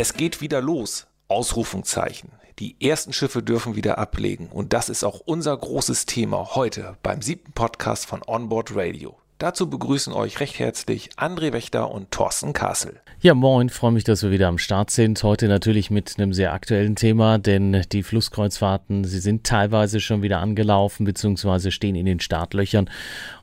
Es geht wieder los. Ausrufungszeichen. Die ersten Schiffe dürfen wieder ablegen und das ist auch unser großes Thema heute beim siebten Podcast von Onboard Radio. Dazu begrüßen euch recht herzlich André Wächter und Thorsten Kassel. Ja, moin, freue mich, dass wir wieder am Start sind. Heute natürlich mit einem sehr aktuellen Thema, denn die Flusskreuzfahrten, sie sind teilweise schon wieder angelaufen bzw. stehen in den Startlöchern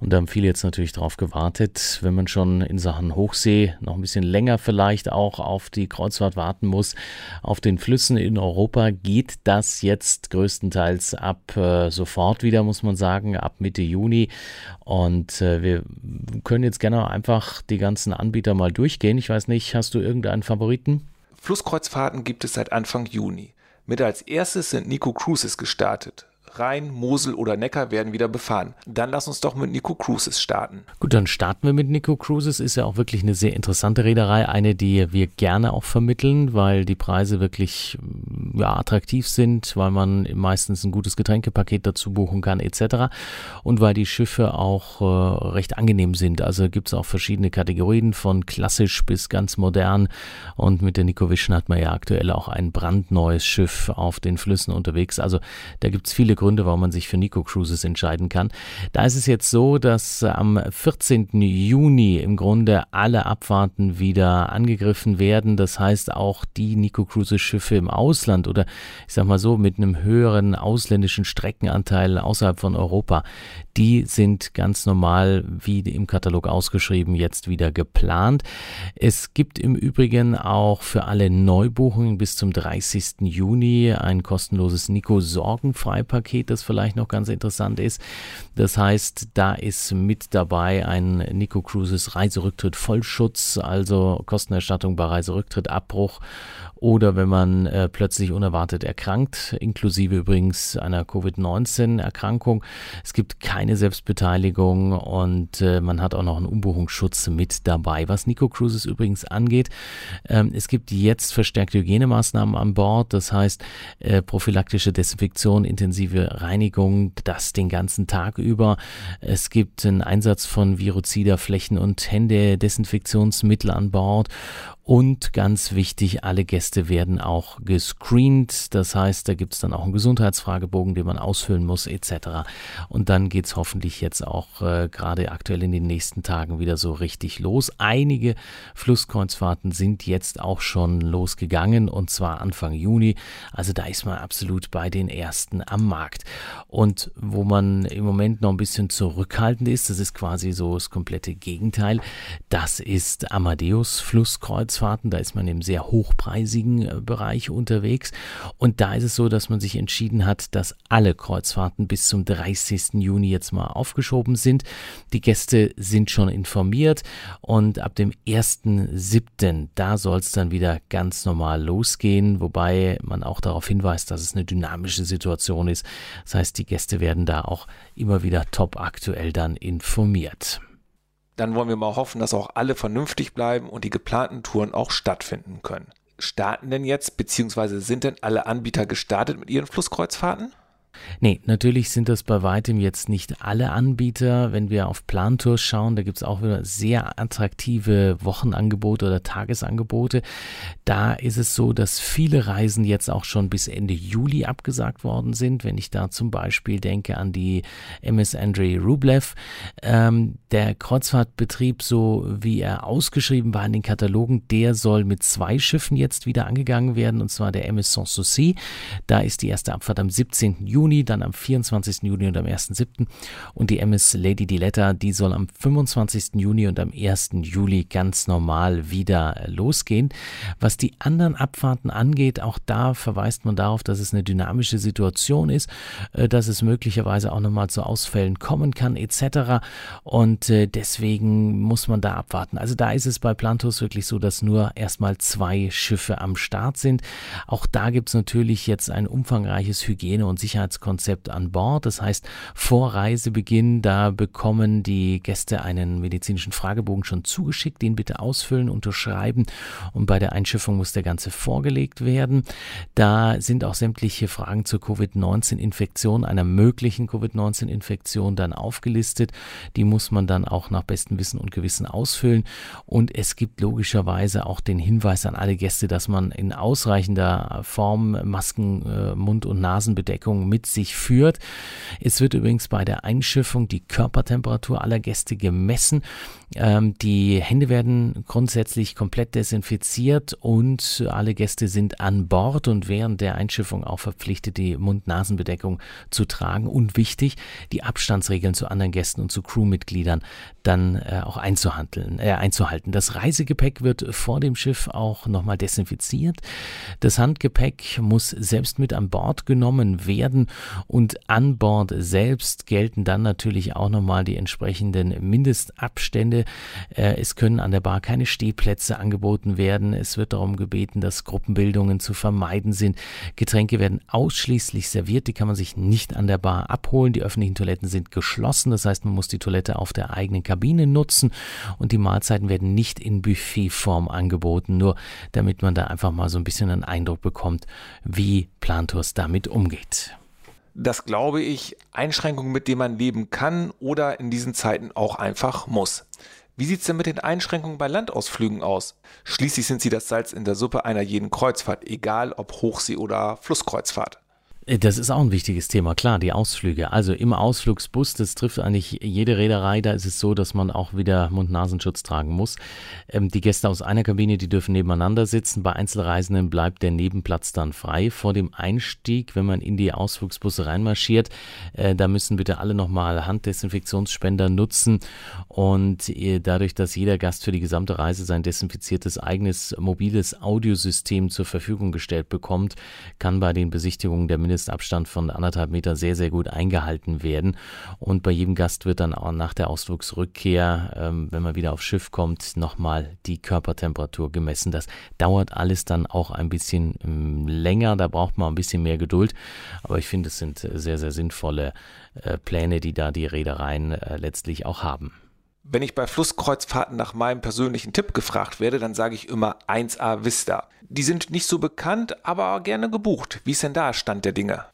und da haben viele jetzt natürlich darauf gewartet, wenn man schon in Sachen Hochsee noch ein bisschen länger vielleicht auch auf die Kreuzfahrt warten muss. Auf den Flüssen in Europa geht das jetzt größtenteils ab äh, sofort wieder, muss man sagen, ab Mitte Juni und äh, wir können jetzt gerne einfach die ganzen Anbieter mal durchgehen. Ich weiß nicht, hast du irgendeinen Favoriten? Flusskreuzfahrten gibt es seit Anfang Juni. Mit als erstes sind Nico Cruises gestartet. Rhein, Mosel oder Neckar werden wieder befahren. Dann lass uns doch mit Nico Cruises starten. Gut, dann starten wir mit Nico Cruises. Ist ja auch wirklich eine sehr interessante Reederei, eine, die wir gerne auch vermitteln, weil die Preise wirklich mm, ja, attraktiv sind, weil man meistens ein gutes Getränkepaket dazu buchen kann etc. Und weil die Schiffe auch äh, recht angenehm sind. Also gibt es auch verschiedene Kategorien von klassisch bis ganz modern. Und mit der Nico Vision hat man ja aktuell auch ein brandneues Schiff auf den Flüssen unterwegs. Also da gibt es viele Gründe, warum man sich für Nico Cruises entscheiden kann. Da ist es jetzt so, dass am 14. Juni im Grunde alle Abfahrten wieder angegriffen werden. Das heißt auch die Nico Cruises Schiffe im Ausland oder ich sag mal so mit einem höheren ausländischen Streckenanteil außerhalb von Europa, die sind ganz normal wie im Katalog ausgeschrieben jetzt wieder geplant. Es gibt im Übrigen auch für alle Neubuchungen bis zum 30. Juni ein kostenloses Nico Sorgenfrei Paket, das vielleicht noch ganz interessant ist. Das heißt, da ist mit dabei ein Nico Cruises Reiserücktritt Vollschutz, also Kostenerstattung bei Reiserücktritt, Abbruch oder wenn man äh, plötzlich unerwartet erkrankt, inklusive übrigens einer Covid-19-Erkrankung. Es gibt keine Selbstbeteiligung und äh, man hat auch noch einen Umbuchungsschutz mit dabei. Was Nico Cruises übrigens angeht, ähm, es gibt jetzt verstärkte Hygienemaßnahmen an Bord, das heißt äh, prophylaktische Desinfektion, intensive Reinigung, das den ganzen Tag über. Es gibt einen Einsatz von Virozida Flächen und Hände Desinfektionsmittel an Bord und ganz wichtig, alle Gäste werden auch gescreent. Das heißt, da gibt es dann auch einen Gesundheitsfragebogen, den man ausfüllen muss, etc. Und dann geht es hoffentlich jetzt auch äh, gerade aktuell in den nächsten Tagen wieder so richtig los. Einige Flusskreuzfahrten sind jetzt auch schon losgegangen und zwar Anfang Juni. Also da ist man absolut bei den ersten am Markt. Und wo man im Moment noch ein bisschen zurückhaltend ist, das ist quasi so das komplette Gegenteil, das ist Amadeus Flusskreuz. Kreuzfahrten, da ist man im sehr hochpreisigen äh, Bereich unterwegs. Und da ist es so, dass man sich entschieden hat, dass alle Kreuzfahrten bis zum 30. Juni jetzt mal aufgeschoben sind. Die Gäste sind schon informiert und ab dem 1.7. da soll es dann wieder ganz normal losgehen, wobei man auch darauf hinweist, dass es eine dynamische Situation ist. Das heißt, die Gäste werden da auch immer wieder top aktuell dann informiert dann wollen wir mal hoffen, dass auch alle vernünftig bleiben und die geplanten Touren auch stattfinden können. Starten denn jetzt, beziehungsweise sind denn alle Anbieter gestartet mit ihren Flusskreuzfahrten? Nee, natürlich sind das bei weitem jetzt nicht alle Anbieter. Wenn wir auf Plantours schauen, da gibt es auch wieder sehr attraktive Wochenangebote oder Tagesangebote. Da ist es so, dass viele Reisen jetzt auch schon bis Ende Juli abgesagt worden sind. Wenn ich da zum Beispiel denke an die MS Andrei Rublev, ähm, der Kreuzfahrtbetrieb, so wie er ausgeschrieben war in den Katalogen, der soll mit zwei Schiffen jetzt wieder angegangen werden, und zwar der MS Sanssouci. Da ist die erste Abfahrt am 17. Juni Juni, dann am 24. Juni und am 1.7. Und die MS Lady Diletta, die soll am 25. Juni und am 1. Juli ganz normal wieder losgehen. Was die anderen Abfahrten angeht, auch da verweist man darauf, dass es eine dynamische Situation ist, äh, dass es möglicherweise auch nochmal zu Ausfällen kommen kann etc. Und äh, deswegen muss man da abwarten. Also da ist es bei Plantos wirklich so, dass nur erstmal zwei Schiffe am Start sind. Auch da gibt es natürlich jetzt ein umfangreiches Hygiene- und Sicherheits Gesundheitskonzept an Bord. Das heißt, vor Reisebeginn, da bekommen die Gäste einen medizinischen Fragebogen schon zugeschickt, den bitte ausfüllen, unterschreiben und bei der Einschiffung muss der Ganze vorgelegt werden. Da sind auch sämtliche Fragen zur Covid-19-Infektion, einer möglichen Covid-19-Infektion dann aufgelistet. Die muss man dann auch nach bestem Wissen und Gewissen ausfüllen und es gibt logischerweise auch den Hinweis an alle Gäste, dass man in ausreichender Form Masken, äh, Mund- und Nasenbedeckung mit sich führt. Es wird übrigens bei der Einschiffung die Körpertemperatur aller Gäste gemessen. Ähm, die Hände werden grundsätzlich komplett desinfiziert und alle Gäste sind an Bord und während der Einschiffung auch verpflichtet, die Mund-Nasen-Bedeckung zu tragen. Und wichtig, die Abstandsregeln zu anderen Gästen und zu Crewmitgliedern dann äh, auch einzuhandeln, äh, einzuhalten. Das Reisegepäck wird vor dem Schiff auch nochmal desinfiziert. Das Handgepäck muss selbst mit an Bord genommen werden und an Bord selbst gelten dann natürlich auch nochmal die entsprechenden Mindestabstände. Äh, es können an der Bar keine Stehplätze angeboten werden. Es wird darum gebeten, dass Gruppenbildungen zu vermeiden sind. Getränke werden ausschließlich serviert. Die kann man sich nicht an der Bar abholen. Die öffentlichen Toiletten sind geschlossen. Das heißt, man muss die Toilette auf der eigenen Kabine nutzen und die Mahlzeiten werden nicht in Buffetform angeboten, nur damit man da einfach mal so ein bisschen einen Eindruck bekommt, wie Plantours damit umgeht. Das glaube ich, Einschränkungen, mit denen man leben kann oder in diesen Zeiten auch einfach muss. Wie sieht es denn mit den Einschränkungen bei Landausflügen aus? Schließlich sind sie das Salz in der Suppe einer jeden Kreuzfahrt, egal ob Hochsee- oder Flusskreuzfahrt. Äh, das ist auch ein wichtiges Thema, klar, die Ausflüge. Also im Ausflugsbus, das trifft eigentlich jede Reederei, da ist es so, dass man auch wieder Mund-Nasenschutz tragen muss. Ähm, die Gäste aus einer Kabine, die dürfen nebeneinander sitzen. Bei Einzelreisenden bleibt der Nebenplatz dann frei. Vor dem Einstieg, wenn man in die Ausflugsbusse reinmarschiert, äh, da müssen bitte alle nochmal Handdesinfektionsspender nutzen. Und äh, dadurch, dass jeder Gast für die gesamte Reise sein desinfiziertes eigenes mobiles Audiosystem zur Verfügung gestellt bekommt, kann bei den Besichtigungen der Mindest Mindestabstand von anderthalb Meter sehr, sehr gut eingehalten werden. Und bei jedem Gast wird dann auch nach der Ausflugsrückkehr, ähm, wenn man wieder aufs Schiff kommt, nochmal die Körpertemperatur gemessen. Das dauert alles dann auch ein bisschen ähm, länger, da braucht man ein bisschen mehr Geduld. Aber ich finde, es sind sehr, sehr sinnvolle äh, Pläne, die da die Reedereien äh, letztlich auch haben. Wenn ich bei Flusskreuzfahrten nach meinem persönlichen Tipp gefragt werde, dann sage ich immer 1A Vista. Die sind nicht so bekannt, aber gerne gebucht. Wie ist denn da Stand der Dinge?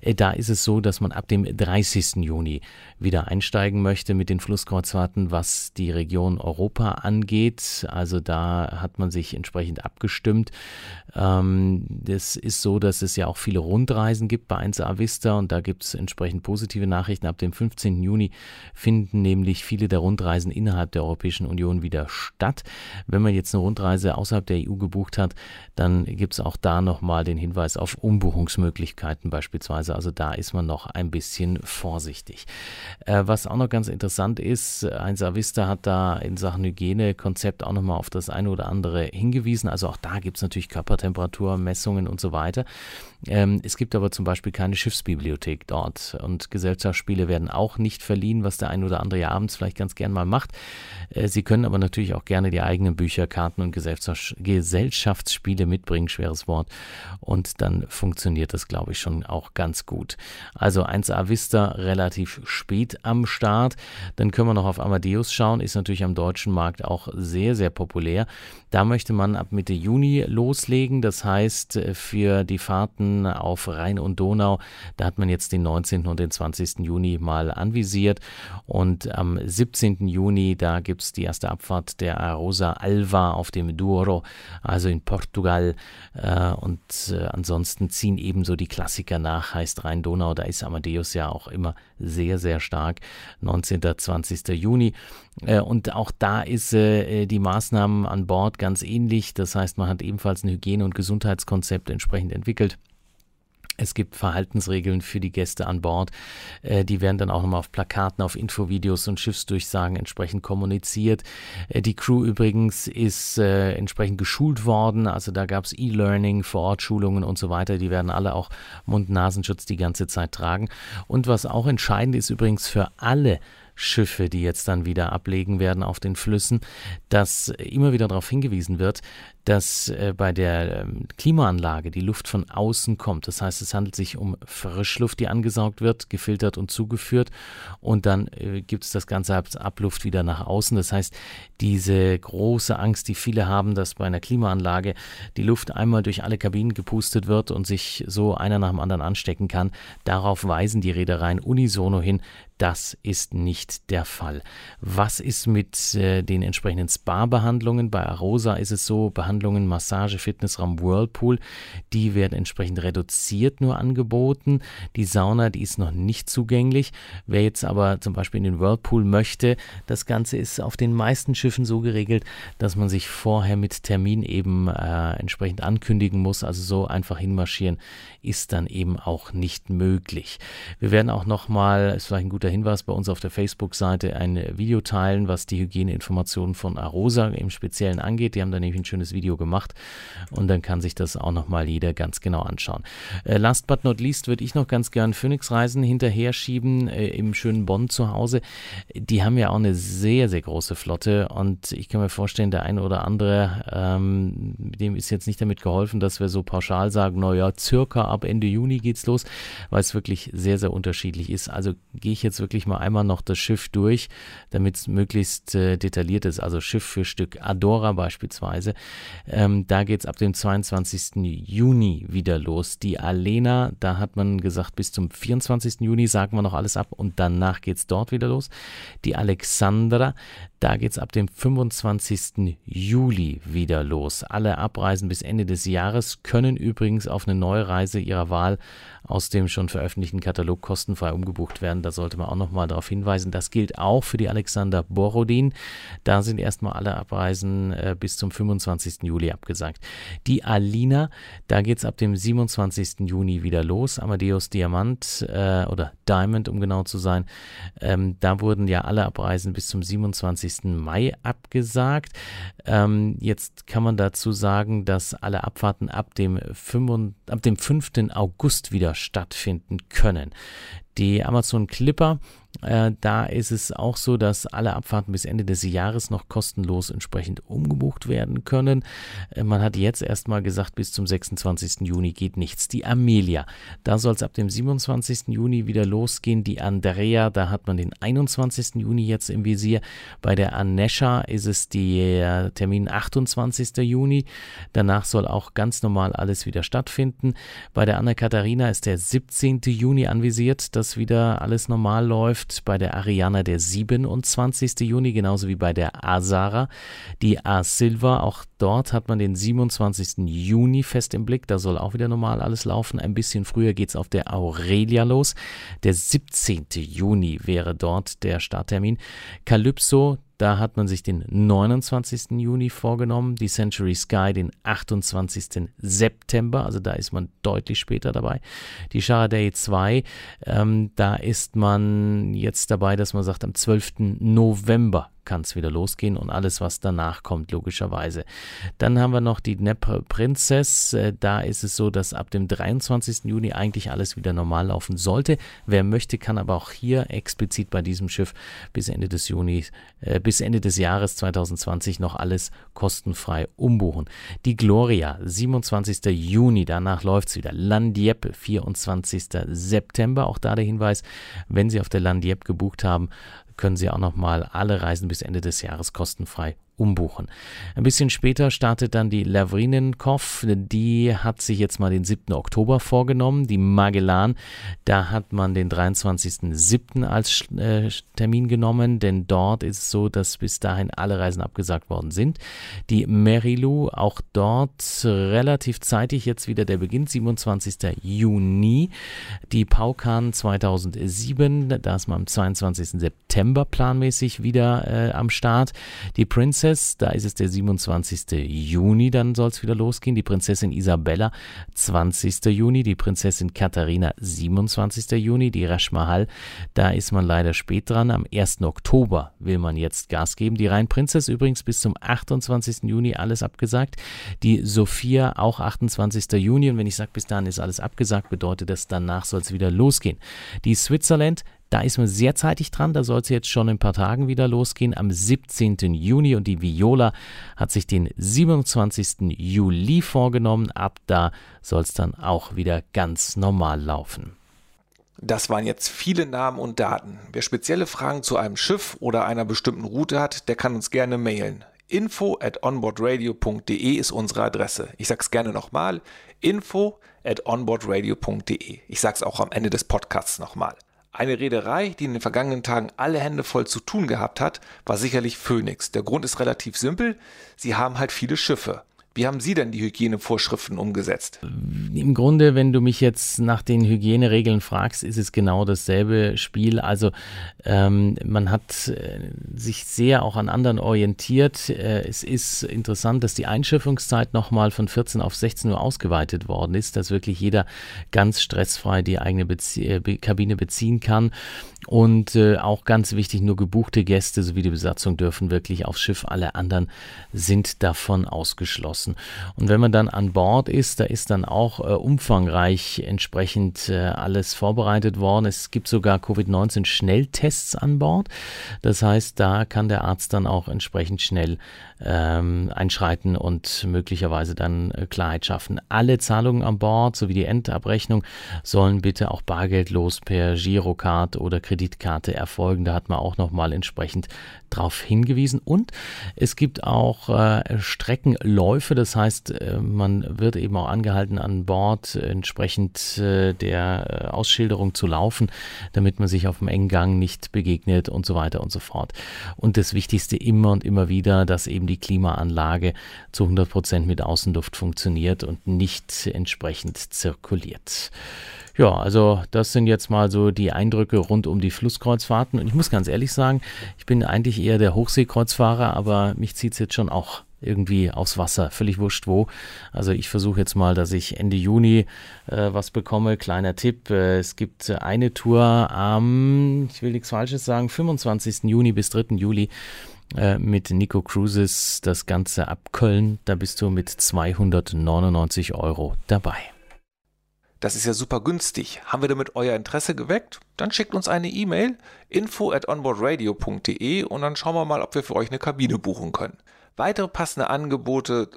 Äh, da ist es so, dass man ab dem 30. Juni wieder einsteigen möchte mit den Flusskreuzfahrten, was die Region Europa angeht. Also da hat man sich entsprechend abgestimmt. Ähm, das ist so, dass es ja auch viele Rundreisen gibt bei 1A Vista und da gibt es entsprechend positive Nachrichten. Ab dem 15. Juni finden nämlich viele der Rundreisen innerhalb der Europäischen Union wieder statt. Wenn man jetzt eine Rundreise außerhalb der EU gebucht hat, dann gibt es auch da nochmal den Hinweis auf Umbuchungsmöglichkeiten beispielsweise. Also da ist man noch ein bisschen vorsichtig. Äh, was auch noch ganz interessant ist, 1A Vista hat da in Sachen Hygienekonzept auch nochmal auf das eine oder andere hingewiesen. Also auch da gibt es natürlich Körpertemperatur Temperaturmessungen und so weiter. Ähm, es gibt aber zum Beispiel keine Schiffsbibliothek dort und Gesellschaftsspiele werden auch nicht verliehen, was der ein oder andere ja abends vielleicht ganz gern mal macht. Äh, Sie können aber natürlich auch gerne die eigenen Bücher, Karten und Gesellschaftsspiele mitbringen, schweres Wort. Und dann funktioniert das, glaube ich, schon auch ganz gut. Also 1A Vista relativ spät am Start. Dann können wir noch auf Amadeus schauen, ist natürlich am deutschen Markt auch sehr, sehr populär. Da möchte man ab Mitte Juni loslegen. Das heißt, äh, für die Fahrten auf Rhein und Donau. Da hat man jetzt den 19. und den 20. Juni mal anvisiert. Und am 17. Juni, da gibt es die erste Abfahrt der Rosa Alva auf dem Douro, also in Portugal. Äh, und äh, ansonsten ziehen ebenso die Klassiker nach, heißt Rhein-Donau. Da ist Amadeus ja auch immer sehr, sehr stark. 19. 20. Juni. Äh, und auch da ist die Maßnahmen an Bord ganz ähnlich. Das heißt, man hat ebenfalls ein Hygiene- und Gesundheitskonzept entsprechend entwickelt. Es gibt Verhaltensregeln für die Gäste an Bord. Äh, die werden dann auch nochmal auf Plakaten, auf Infovideos und Schiffsdurchsagen entsprechend kommuniziert. Äh, die Crew übrigens ist äh, entsprechend geschult worden. Also da gab es E-Learning, Vorortschulungen und so weiter. Die werden alle auch Mund-Nasenschutz die ganze Zeit tragen. Und was auch entscheidend ist übrigens für alle Schiffe, die jetzt dann wieder ablegen werden auf den Flüssen, dass immer wieder darauf hingewiesen wird, dass äh, bei der ähm, Klimaanlage die Luft von außen kommt. Das heißt, es handelt sich um Frischluft, die angesaugt wird, gefiltert und zugeführt und dann äh, gibt es das Ganze als Abluft wieder nach außen. Das heißt, diese große Angst, die viele haben, dass bei einer Klimaanlage die Luft einmal durch alle Kabinen gepustet wird und sich so einer nach dem anderen anstecken kann, darauf weisen die Reedereien unisono hin, das ist nicht der Fall. Was ist mit äh, den entsprechenden Spa-Behandlungen? Bei Arosa ist es so, Behandlungen, Massage, Fitnessraum, Whirlpool, die werden entsprechend reduziert nur angeboten. Die Sauna, die ist noch nicht zugänglich. Wer jetzt aber zum Beispiel in den Whirlpool möchte, das Ganze ist auf den meisten Schiffen so geregelt, dass man sich vorher mit Termin eben äh, entsprechend ankündigen muss. Also so einfach hinmarschieren ist dann eben auch nicht möglich. Wir werden auch nochmal, ist vielleicht ein guter Hinweis, bei uns auf der Facebook-Seite ein Video teilen, was die Hygieneinformationen von Arosa im Speziellen angeht. Die haben da nämlich ein schönes Video gemacht und dann kann sich das auch nochmal jeder ganz genau anschauen. Äh, last but not least würde ich noch ganz gern Phoenix-Reisen hinterher schieben, äh, im schönen Bonn zu Hause. Die haben ja auch eine sehr, sehr große Flotte und ich kann mir vorstellen, der eine oder andere, ähm, dem ist jetzt nicht damit geholfen, dass wir so pauschal sagen, naja, circa ab Ende Juni geht's los, weil es wirklich sehr, sehr unterschiedlich ist. Also gehe ich jetzt wirklich mal einmal noch das Schiff durch, damit es möglichst äh, detailliert ist. Also Schiff für Stück Adora beispielsweise. Ähm, da geht's ab dem 22. Juni wieder los. Die Alena, da hat man gesagt, bis zum 24. Juni sagen wir noch alles ab und danach geht's dort wieder los. Die Alexandra, da geht's ab dem 25. Juli wieder los. Alle Abreisen bis Ende des Jahres können übrigens auf eine neue Reise ihrer Wahl aus dem schon veröffentlichten Katalog kostenfrei umgebucht werden. Da sollte man auch nochmal darauf hinweisen. Das gilt auch für die Alexander Borodin. Da sind erstmal alle Abreisen äh, bis zum 25. Juli abgesagt. Die Alina, da geht es ab dem 27. Juni wieder los. Amadeus Diamant äh, oder Diamond, um genau zu sein. Ähm, da wurden ja alle Abreisen bis zum 27. Mai abgesagt. Ähm, jetzt kann man dazu sagen, dass alle Abfahrten ab dem, 5, ab dem 5. August wieder stattfinden können. Die Amazon Clipper äh, da ist es auch so, dass alle Abfahrten bis Ende des Jahres noch kostenlos entsprechend umgebucht werden können. Äh, man hat jetzt erstmal gesagt, bis zum 26. Juni geht nichts. Die Amelia, da soll es ab dem 27. Juni wieder losgehen. Die Andrea, da hat man den 21. Juni jetzt im Visier. Bei der Anesha ist es der Termin 28. Juni. Danach soll auch ganz normal alles wieder stattfinden. Bei der Anna Katharina ist der 17. Juni anvisiert, dass wieder alles normal läuft bei der Ariana der 27. Juni, genauso wie bei der Azara. Die A Silva, auch dort hat man den 27. Juni fest im Blick. Da soll auch wieder normal alles laufen. Ein bisschen früher geht es auf der Aurelia los. Der 17. Juni wäre dort der Starttermin. Calypso, da hat man sich den 29. Juni vorgenommen, die Century Sky den 28. September, also da ist man deutlich später dabei. Die Day 2, ähm, da ist man jetzt dabei, dass man sagt, am 12. November kann es wieder losgehen und alles, was danach kommt, logischerweise. Dann haben wir noch die Dnepr Princess. Äh, da ist es so, dass ab dem 23. Juni eigentlich alles wieder normal laufen sollte. Wer möchte, kann aber auch hier explizit bei diesem Schiff bis Ende des Juni, äh, bis Ende des Jahres 2020 noch alles kostenfrei umbuchen. Die Gloria, 27. Juni, danach läuft es wieder. Landieppe, 24. September. Auch da der Hinweis, wenn Sie auf der Landieppe gebucht haben, können Sie auch noch mal alle Reisen bis Ende des Jahres kostenfrei umbuchen. Ein bisschen später startet dann die Lavrinenkopf. Die hat sich jetzt mal den 7. Oktober vorgenommen. Die Magellan, da hat man den 23.07. als äh, Termin genommen, denn dort ist es so, dass bis dahin alle Reisen abgesagt worden sind. Die Merilou, auch dort relativ zeitig jetzt wieder der Beginn, 27. Juni. Die Paukan 2007, da ist man am 22. September planmäßig wieder äh, am Start. Die Prince Princess, da ist es der 27. Juni, dann soll es wieder losgehen. Die Prinzessin Isabella 20. Juni, die Prinzessin Katharina 27. Juni, die Rashmahal, da ist man leider spät dran. Am 1. Oktober will man jetzt Gas geben. Die Rhein Princess übrigens bis zum 28. Juni alles abgesagt. Die Sophia auch 28. Juni und wenn ich sage, bis dahin ist alles abgesagt, bedeutet das, danach soll es wieder losgehen. Die Switzerland Da ist man sehr zeitig dran, da soll es jetzt schon in ein paar Tagen wieder losgehen, am 17. Juni und die Viola hat sich den 27. Juli vorgenommen. Ab da soll es dann auch wieder ganz normal laufen. Das waren jetzt viele Namen und Daten. Wer spezielle Fragen zu einem Schiff oder einer bestimmten Route hat, der kann uns gerne mailen. Info at onboardradio.de ist unsere Adresse. Ich sag's gerne nochmal. Info at onboardradio.de. Ich sag's auch am Ende des Podcasts nochmal. Eine Reederei, die in den vergangenen Tagen alle Hände voll zu tun gehabt hat, war sicherlich Phoenix. Der Grund ist relativ simpel. Sie haben halt viele Schiffe. Wie haben Sie denn die Hygienevorschriften umgesetzt? Im Grunde, wenn du mich jetzt nach den Hygieneregeln fragst, ist es genau dasselbe Spiel. Also ähm, man hat äh, sich sehr auch an anderen orientiert. Äh, es ist interessant, dass die Einschiffungszeit nochmal von 14 auf 16 Uhr ausgeweitet worden ist, dass wirklich jeder ganz stressfrei die eigene Bezie äh, Kabine beziehen kann. Und äh, auch ganz wichtig, nur gebuchte Gäste sowie die Besatzung dürfen wirklich aufs Schiff. Alle anderen sind davon ausgeschlossen. Und wenn man dann an Bord ist, da ist dann auch äh, umfangreich entsprechend äh, alles vorbereitet worden. Es gibt sogar Covid-19-Schnelltests an Bord. Das heißt, da kann der Arzt dann auch entsprechend schnell ähm, einschreiten und möglicherweise dann äh, Klarheit schaffen. Alle Zahlungen an Bord sowie die Endabrechnung sollen bitte auch bargeldlos per Girocard oder Kreditkarte erfolgen. Da hat man auch nochmal entsprechend darauf hingewiesen. Und es gibt auch äh, Streckenläufe, das heißt, äh, man wird eben auch angehalten, an Bord entsprechend äh, der äh, Ausschilderung zu laufen, damit man sich auf dem engen Gang nicht begegnet und so weiter und so fort. Und das Wichtigste immer und immer wieder, dass eben die Klimaanlage zu 100 Prozent mit Außenluft funktioniert und nicht entsprechend zirkuliert. Ja, also das sind jetzt mal so die Eindrücke rund um die Flusskreuzfahrten. Und ich muss ganz ehrlich sagen, ich bin eigentlich eher der Hochseekreuzfahrer, aber mich zieht es jetzt schon auch irgendwie aufs Wasser, völlig wurscht wo. Also ich versuche jetzt mal, dass ich Ende Juni äh, was bekomme. Kleiner Tipp, äh, es gibt eine Tour am, ich will nichts Falsches sagen, 25. Juni bis 3. Juli äh, mit Nico Cruises, das Ganze ab Köln. Da bist du mit 299 Euro dabei. Das ist ja super günstig. Haben wir damit euer Interesse geweckt? Dann schickt uns eine E-Mail info at onboardradio.de und dann schauen wir mal, ob wir für euch eine Kabine buchen können. Weitere passende Angebote,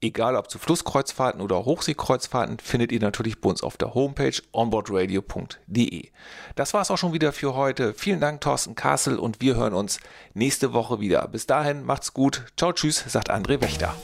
egal ob zu Flusskreuzfahrten oder Hochseekreuzfahrten, findet ihr natürlich bei uns auf der Homepage onboardradio.de. Das war es auch schon wieder für heute. Vielen Dank, Thorsten Kassel, und wir hören uns nächste Woche wieder. Bis dahin, macht's gut. Ciao, tschüss, sagt André Wächter.